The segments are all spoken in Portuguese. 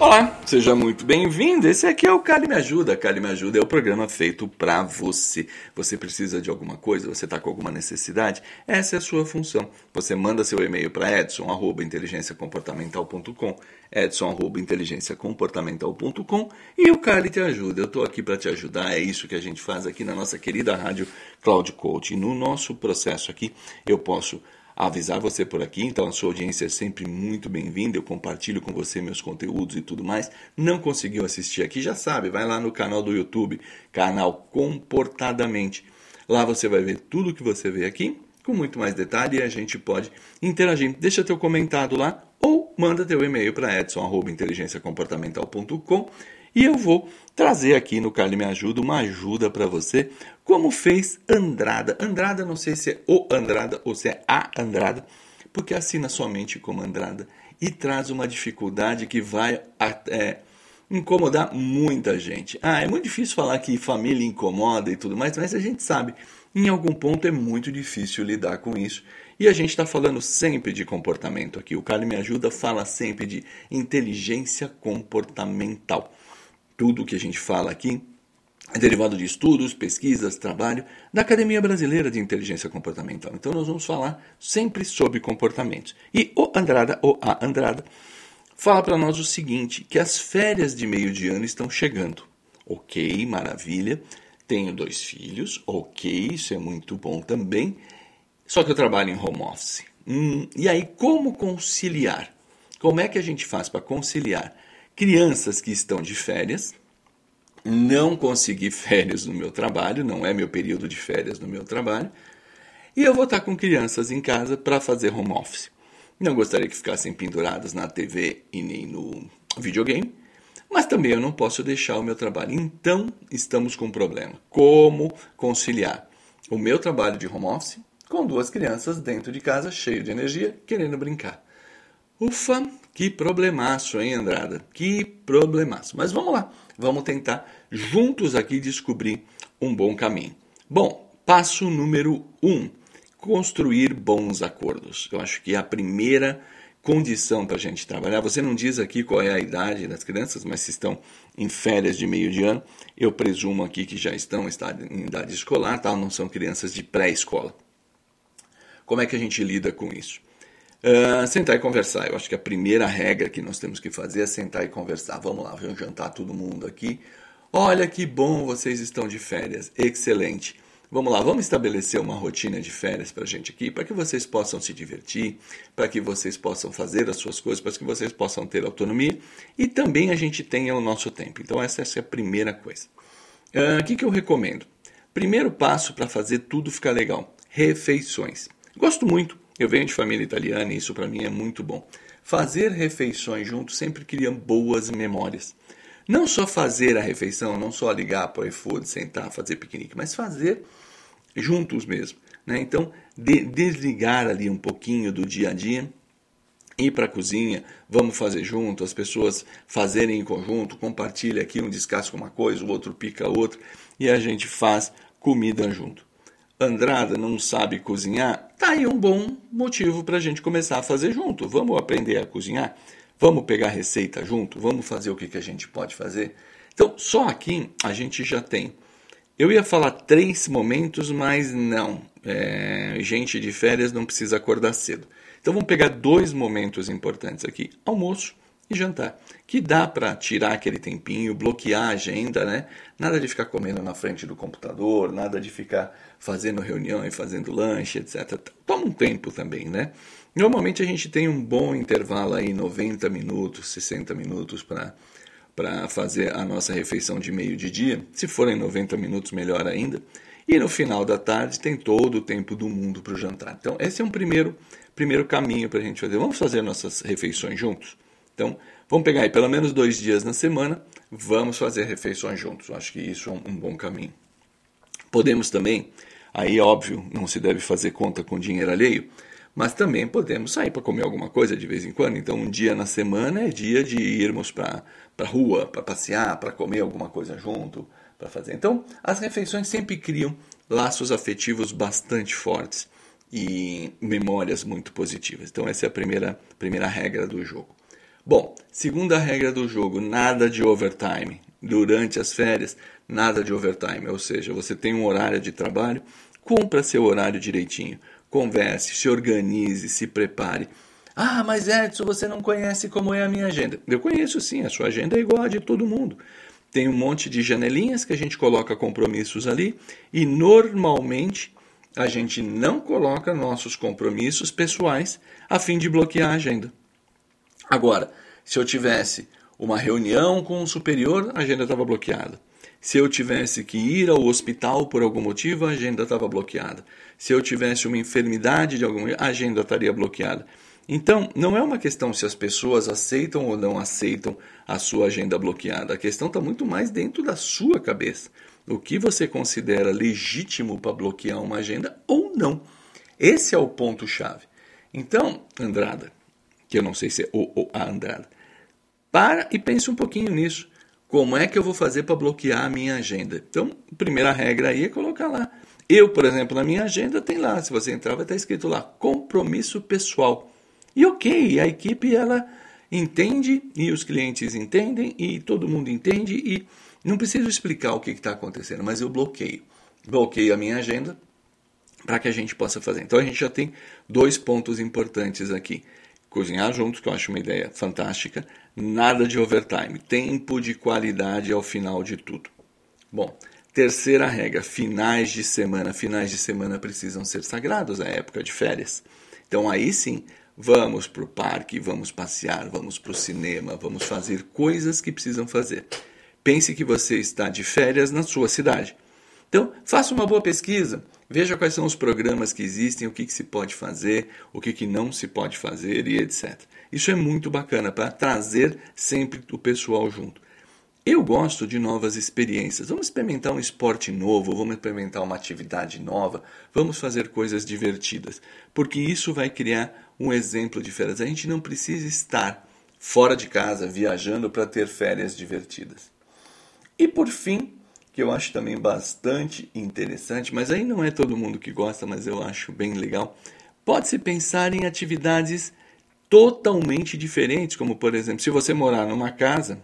Olá, seja muito bem-vindo. Esse aqui é o Cali Me Ajuda. Cali Me Ajuda é o programa feito para você. Você precisa de alguma coisa? Você está com alguma necessidade? Essa é a sua função. Você manda seu e-mail para edson@inteligenciacomportamental.com, edson@inteligenciacomportamental.com e o Cali te ajuda. Eu estou aqui para te ajudar. É isso que a gente faz aqui na nossa querida rádio Cloud Coaching. No nosso processo aqui, eu posso avisar você por aqui, então a sua audiência é sempre muito bem-vinda. Eu compartilho com você meus conteúdos e tudo mais. Não conseguiu assistir aqui, já sabe, vai lá no canal do YouTube, canal Comportadamente. Lá você vai ver tudo que você vê aqui, com muito mais detalhe, e a gente pode interagir. Deixa teu comentário lá ou manda teu e-mail para edson@inteligenciacomportamental.com e eu vou trazer aqui no Carly Me Ajuda uma ajuda para você, como fez Andrada. Andrada, não sei se é o Andrada ou se é a Andrada, porque assina somente como Andrada e traz uma dificuldade que vai é, incomodar muita gente. Ah, é muito difícil falar que família incomoda e tudo mais, mas a gente sabe, em algum ponto é muito difícil lidar com isso. E a gente está falando sempre de comportamento aqui. O Carly Me Ajuda fala sempre de inteligência comportamental. Tudo que a gente fala aqui é derivado de estudos, pesquisas, trabalho da Academia Brasileira de Inteligência Comportamental. Então nós vamos falar sempre sobre comportamentos. E o Andrada, ou a Andrada, fala para nós o seguinte, que as férias de meio de ano estão chegando. Ok, maravilha. Tenho dois filhos, ok, isso é muito bom também. Só que eu trabalho em home office. Hum, e aí, como conciliar? Como é que a gente faz para conciliar crianças que estão de férias, não consegui férias no meu trabalho, não é meu período de férias no meu trabalho, e eu vou estar com crianças em casa para fazer home office. Não gostaria que ficassem penduradas na TV e nem no videogame, mas também eu não posso deixar o meu trabalho. Então, estamos com um problema. Como conciliar o meu trabalho de home office com duas crianças dentro de casa, cheio de energia, querendo brincar? Ufa, que problemaço, hein, Andrada? Que problemaço. Mas vamos lá, vamos tentar juntos aqui descobrir um bom caminho. Bom, passo número um: construir bons acordos. Eu acho que é a primeira condição para a gente trabalhar. Você não diz aqui qual é a idade das crianças, mas se estão em férias de meio de ano, eu presumo aqui que já estão em idade escolar, tá? não são crianças de pré-escola. Como é que a gente lida com isso? Uh, sentar e conversar. Eu acho que a primeira regra que nós temos que fazer é sentar e conversar. Vamos lá, vamos jantar todo mundo aqui. Olha que bom vocês estão de férias. Excelente. Vamos lá, vamos estabelecer uma rotina de férias para a gente aqui, para que vocês possam se divertir, para que vocês possam fazer as suas coisas, para que vocês possam ter autonomia e também a gente tenha o nosso tempo. Então, essa, essa é a primeira coisa. O uh, que, que eu recomendo? Primeiro passo para fazer tudo ficar legal: refeições. Gosto muito eu venho de família italiana e isso para mim é muito bom. Fazer refeições juntos sempre cria boas memórias. Não só fazer a refeição, não só ligar para o iFood, sentar, fazer piquenique, mas fazer juntos mesmo. Né? Então, de, desligar ali um pouquinho do dia a dia, ir para a cozinha, vamos fazer junto, as pessoas fazerem em conjunto, compartilha aqui, um descasca uma coisa, o outro pica outra, e a gente faz comida junto. Andrada não sabe cozinhar, tá aí um bom motivo para a gente começar a fazer junto. Vamos aprender a cozinhar? Vamos pegar receita junto? Vamos fazer o que, que a gente pode fazer? Então, só aqui a gente já tem. Eu ia falar três momentos, mas não. É, gente de férias não precisa acordar cedo. Então, vamos pegar dois momentos importantes aqui: almoço e jantar, que dá para tirar aquele tempinho, bloquear a agenda, né? Nada de ficar comendo na frente do computador, nada de ficar fazendo reunião e fazendo lanche, etc. Toma um tempo também, né? Normalmente a gente tem um bom intervalo aí, 90 minutos, 60 minutos para para fazer a nossa refeição de meio de dia. Se forem 90 minutos, melhor ainda. E no final da tarde tem todo o tempo do mundo para o jantar. Então, esse é um primeiro, primeiro caminho para a gente fazer. Vamos fazer nossas refeições juntos? Então, vamos pegar aí pelo menos dois dias na semana, vamos fazer refeições juntos. Acho que isso é um, um bom caminho. Podemos também, aí óbvio, não se deve fazer conta com dinheiro alheio, mas também podemos sair para comer alguma coisa de vez em quando. Então, um dia na semana é dia de irmos para a rua, para passear, para comer alguma coisa junto, para fazer. Então, as refeições sempre criam laços afetivos bastante fortes e memórias muito positivas. Então, essa é a primeira, primeira regra do jogo. Bom, segunda regra do jogo: nada de overtime. Durante as férias, nada de overtime. Ou seja, você tem um horário de trabalho, cumpra seu horário direitinho converse, se organize, se prepare. Ah, mas Edson, você não conhece como é a minha agenda. Eu conheço sim, a sua agenda é igual a de todo mundo. Tem um monte de janelinhas que a gente coloca compromissos ali e normalmente a gente não coloca nossos compromissos pessoais a fim de bloquear a agenda. Agora, se eu tivesse uma reunião com um superior, a agenda estava bloqueada. Se eu tivesse que ir ao hospital por algum motivo, a agenda estava bloqueada. Se eu tivesse uma enfermidade de algum a agenda estaria bloqueada. Então, não é uma questão se as pessoas aceitam ou não aceitam a sua agenda bloqueada. A questão está muito mais dentro da sua cabeça. O que você considera legítimo para bloquear uma agenda ou não. Esse é o ponto-chave. Então, Andrada, que eu não sei se é o ou a Andrada, para e pense um pouquinho nisso. Como é que eu vou fazer para bloquear a minha agenda? Então, a primeira regra aí é colocar lá. Eu, por exemplo, na minha agenda tem lá, se você entrar, vai estar escrito lá, compromisso pessoal. E ok, a equipe ela entende e os clientes entendem e todo mundo entende e não preciso explicar o que está acontecendo, mas eu bloqueio. Bloqueio a minha agenda para que a gente possa fazer. Então a gente já tem dois pontos importantes aqui. Cozinhar juntos, que eu acho uma ideia fantástica. Nada de overtime. Tempo de qualidade ao final de tudo. Bom, terceira regra: finais de semana. Finais de semana precisam ser sagrados, é época de férias. Então aí sim, vamos para o parque, vamos passear, vamos para o cinema, vamos fazer coisas que precisam fazer. Pense que você está de férias na sua cidade. Então, faça uma boa pesquisa. Veja quais são os programas que existem, o que, que se pode fazer, o que, que não se pode fazer e etc. Isso é muito bacana para trazer sempre o pessoal junto. Eu gosto de novas experiências. Vamos experimentar um esporte novo, vamos experimentar uma atividade nova, vamos fazer coisas divertidas, porque isso vai criar um exemplo de férias. A gente não precisa estar fora de casa, viajando para ter férias divertidas. E por fim, que eu acho também bastante interessante, mas aí não é todo mundo que gosta, mas eu acho bem legal. Pode-se pensar em atividades totalmente diferentes, como por exemplo, se você morar numa casa,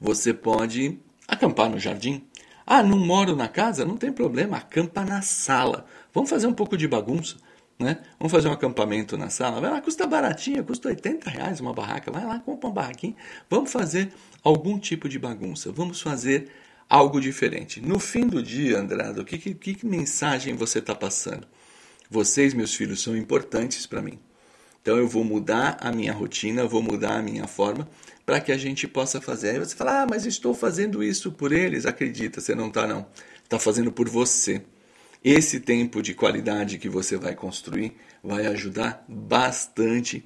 você pode acampar no jardim. Ah, não moro na casa? Não tem problema, acampa na sala. Vamos fazer um pouco de bagunça. Né? Vamos fazer um acampamento na sala. Vai lá, custa baratinho, custa 80 reais uma barraca. Vai lá, compra uma barraquinha. Vamos fazer algum tipo de bagunça. Vamos fazer algo diferente. No fim do dia, Andrado, que, que, que mensagem você está passando? Vocês, meus filhos, são importantes para mim. Então eu vou mudar a minha rotina, vou mudar a minha forma para que a gente possa fazer. Aí você fala, ah, mas estou fazendo isso por eles. Acredita, você não está não. Está fazendo por você. Esse tempo de qualidade que você vai construir vai ajudar bastante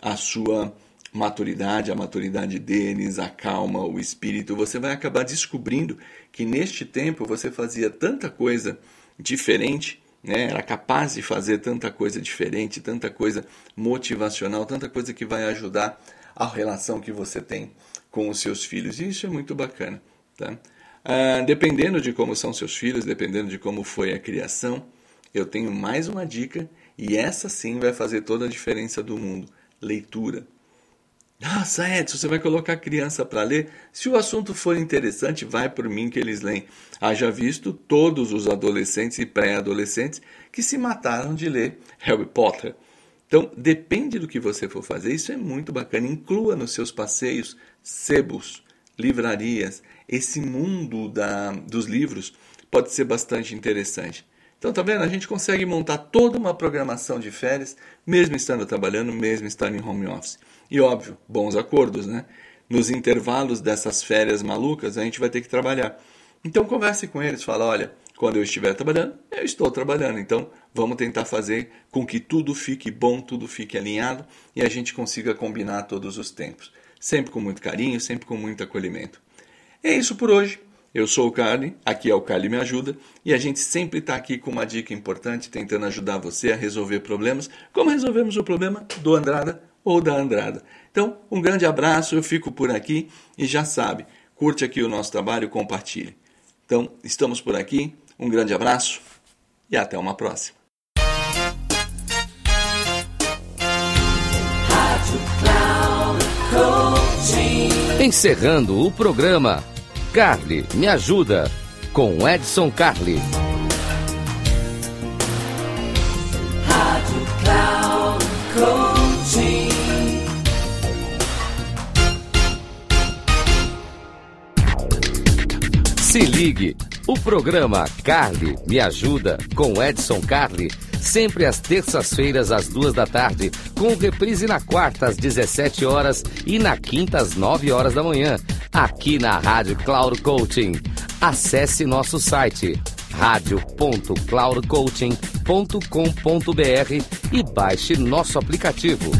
a sua maturidade, a maturidade deles, a calma, o espírito, você vai acabar descobrindo que neste tempo você fazia tanta coisa diferente, né? era capaz de fazer tanta coisa diferente, tanta coisa motivacional, tanta coisa que vai ajudar a relação que você tem com os seus filhos. E isso é muito bacana. Tá? Ah, dependendo de como são seus filhos, dependendo de como foi a criação, eu tenho mais uma dica e essa sim vai fazer toda a diferença do mundo: leitura. Nossa, Edson, você vai colocar a criança para ler? Se o assunto for interessante, vai por mim que eles leem. Haja visto todos os adolescentes e pré-adolescentes que se mataram de ler Harry Potter. Então, depende do que você for fazer, isso é muito bacana. Inclua nos seus passeios sebos, livrarias. Esse mundo da, dos livros pode ser bastante interessante. Então, tá vendo? A gente consegue montar toda uma programação de férias, mesmo estando trabalhando, mesmo estando em home office. E óbvio, bons acordos, né? Nos intervalos dessas férias malucas, a gente vai ter que trabalhar. Então converse com eles, fala, olha, quando eu estiver trabalhando, eu estou trabalhando. Então vamos tentar fazer com que tudo fique bom, tudo fique alinhado e a gente consiga combinar todos os tempos. Sempre com muito carinho, sempre com muito acolhimento. É isso por hoje. Eu sou o Carly, aqui é o Carly Me Ajuda, e a gente sempre está aqui com uma dica importante, tentando ajudar você a resolver problemas, como resolvemos o problema do Andrada ou da Andrada. Então, um grande abraço, eu fico por aqui e já sabe, curte aqui o nosso trabalho, compartilhe. Então, estamos por aqui, um grande abraço e até uma próxima. Encerrando o programa, Carly Me Ajuda, com Edson Carli. Se ligue, o programa Carly Me Ajuda, com Edson Carli, sempre às terças-feiras às duas da tarde, com reprise na quarta às 17 horas e na quinta às 9 horas da manhã, aqui na Rádio Cloud Coaching. Acesse nosso site radio.cloudcoaching.com.br e baixe nosso aplicativo.